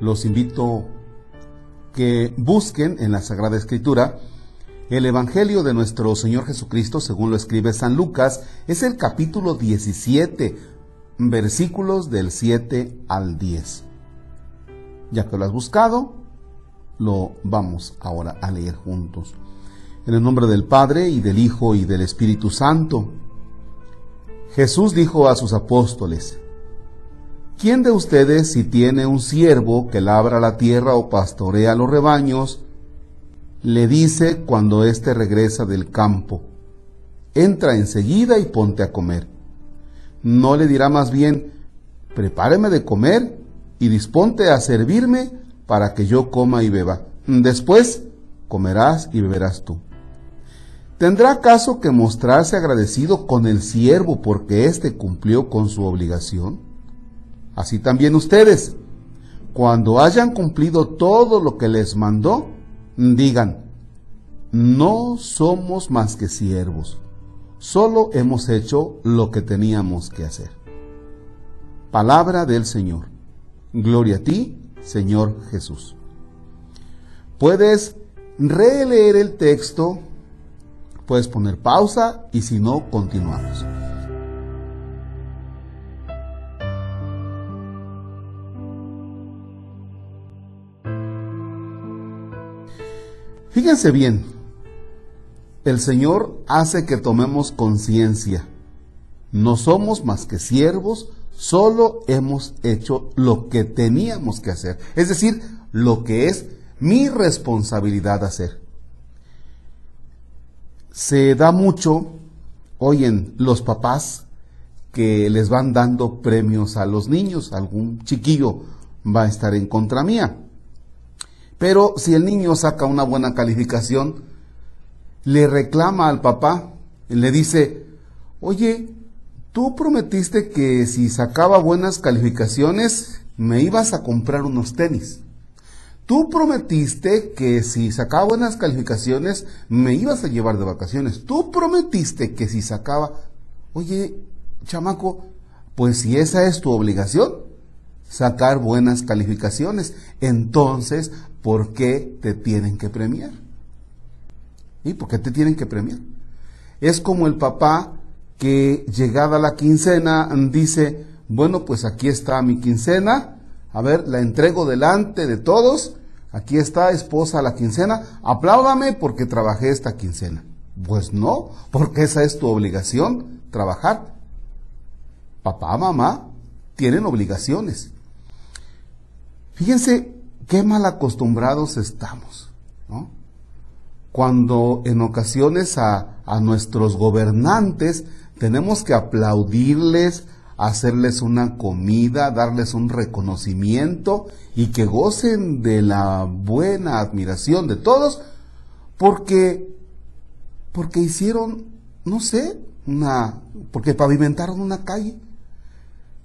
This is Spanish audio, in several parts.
los invito que busquen en la Sagrada Escritura el Evangelio de nuestro Señor Jesucristo, según lo escribe San Lucas, es el capítulo 17, versículos del 7 al 10. Ya que lo has buscado, lo vamos ahora a leer juntos. En el nombre del Padre y del Hijo y del Espíritu Santo. Jesús dijo a sus apóstoles, ¿quién de ustedes si tiene un siervo que labra la tierra o pastorea los rebaños, le dice cuando éste regresa del campo, entra enseguida y ponte a comer? ¿No le dirá más bien, prepáreme de comer y disponte a servirme para que yo coma y beba? Después comerás y beberás tú. ¿Tendrá acaso que mostrarse agradecido con el siervo porque éste cumplió con su obligación? Así también ustedes, cuando hayan cumplido todo lo que les mandó, digan, no somos más que siervos, solo hemos hecho lo que teníamos que hacer. Palabra del Señor. Gloria a ti, Señor Jesús. Puedes releer el texto Puedes poner pausa y si no, continuamos. Fíjense bien, el Señor hace que tomemos conciencia. No somos más que siervos, solo hemos hecho lo que teníamos que hacer. Es decir, lo que es mi responsabilidad hacer se da mucho hoy en los papás que les van dando premios a los niños. Algún chiquillo va a estar en contra mía. Pero si el niño saca una buena calificación, le reclama al papá, le dice, oye, tú prometiste que si sacaba buenas calificaciones me ibas a comprar unos tenis. Tú prometiste que si sacaba buenas calificaciones me ibas a llevar de vacaciones. Tú prometiste que si sacaba... Oye, chamaco, pues si esa es tu obligación, sacar buenas calificaciones, entonces, ¿por qué te tienen que premiar? ¿Y por qué te tienen que premiar? Es como el papá que llegada la quincena dice, bueno, pues aquí está mi quincena, a ver, la entrego delante de todos Aquí está, esposa, la quincena. Apláudame porque trabajé esta quincena. Pues no, porque esa es tu obligación, trabajar. Papá, mamá, tienen obligaciones. Fíjense qué mal acostumbrados estamos, ¿no? Cuando en ocasiones a, a nuestros gobernantes tenemos que aplaudirles, hacerles una comida, darles un reconocimiento y que gocen de la buena admiración de todos, porque, porque hicieron, no sé, una, porque pavimentaron una calle.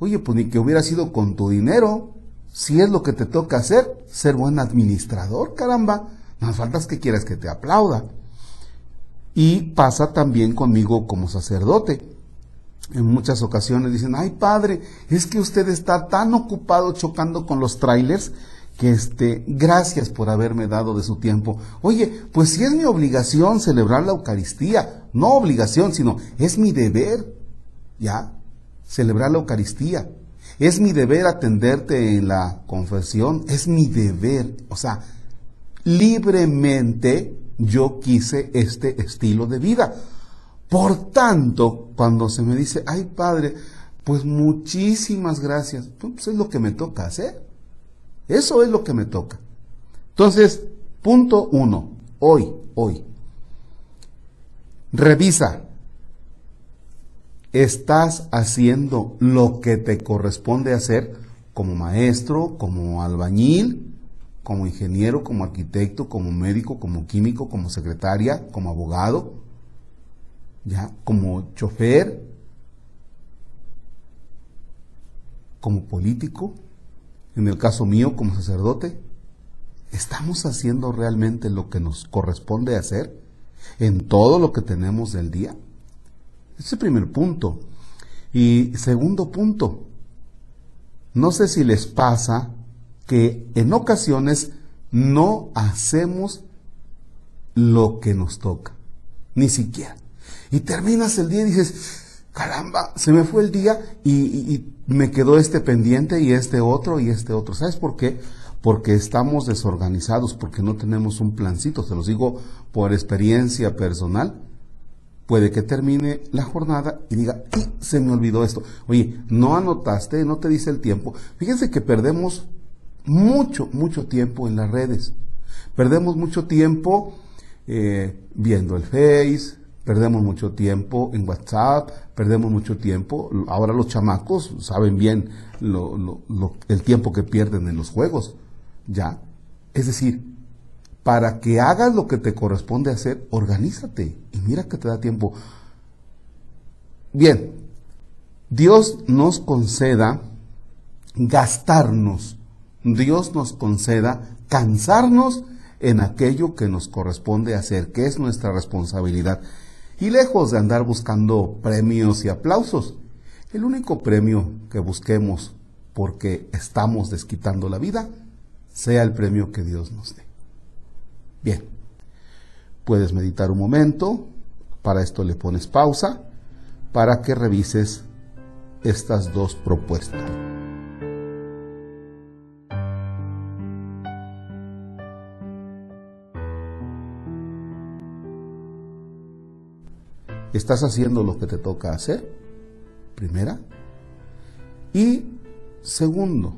Oye, pues ni que hubiera sido con tu dinero, si es lo que te toca hacer, ser buen administrador, caramba, no faltas que quieras que te aplauda. Y pasa también conmigo como sacerdote en muchas ocasiones dicen, ay padre, es que usted está tan ocupado chocando con los trailers que este, gracias por haberme dado de su tiempo. Oye, pues si es mi obligación celebrar la Eucaristía, no obligación, sino es mi deber, ¿ya? Celebrar la Eucaristía. Es mi deber atenderte en la confesión, es mi deber. O sea, libremente yo quise este estilo de vida. Por tanto, cuando se me dice, ay Padre, pues muchísimas gracias, pues es lo que me toca hacer. Eso es lo que me toca. Entonces, punto uno, hoy, hoy, revisa, ¿estás haciendo lo que te corresponde hacer como maestro, como albañil, como ingeniero, como arquitecto, como médico, como químico, como secretaria, como abogado? ya como chofer, como político, en el caso mío como sacerdote, ¿estamos haciendo realmente lo que nos corresponde hacer en todo lo que tenemos del día? Ese es el primer punto. Y segundo punto, no sé si les pasa que en ocasiones no hacemos lo que nos toca, ni siquiera. Y terminas el día y dices, caramba, se me fue el día y, me quedó este pendiente y este otro y este otro. ¿Sabes por qué? Porque estamos desorganizados, porque no tenemos un plancito, se los digo por experiencia personal puede que termine la jornada y diga, y se me olvidó esto. Oye, no anotaste, no te dice el tiempo. Fíjense que perdemos mucho, mucho tiempo en las redes. Perdemos mucho tiempo eh, viendo el Face, perdemos mucho tiempo en WhatsApp, perdemos mucho tiempo. Ahora los chamacos saben bien el tiempo que pierden en los juegos. ¿Ya? Es decir, para que hagas lo que te corresponde hacer, organízate mira que te da tiempo. Bien, Dios nos conceda gastarnos, Dios nos conceda cansarnos en aquello que nos corresponde hacer, que es nuestra responsabilidad. Y lejos de andar buscando premios y aplausos, el único premio que busquemos porque estamos desquitando la vida, sea el premio que Dios nos dé. Bien, puedes meditar un momento, para esto le pones pausa, para que revises estas dos propuestas. ¿Estás haciendo lo que te toca hacer? Primera. Y segundo,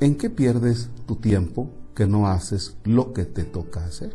¿en qué pierdes tu tiempo que no haces lo que te toca hacer.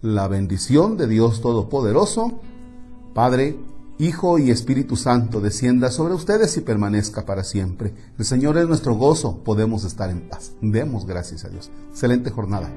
La bendición de Dios Todopoderoso, Padre, Hijo y Espíritu Santo, descienda sobre ustedes y permanezca para siempre. El Señor es nuestro gozo, podemos estar en paz. Demos gracias a Dios. Excelente jornada.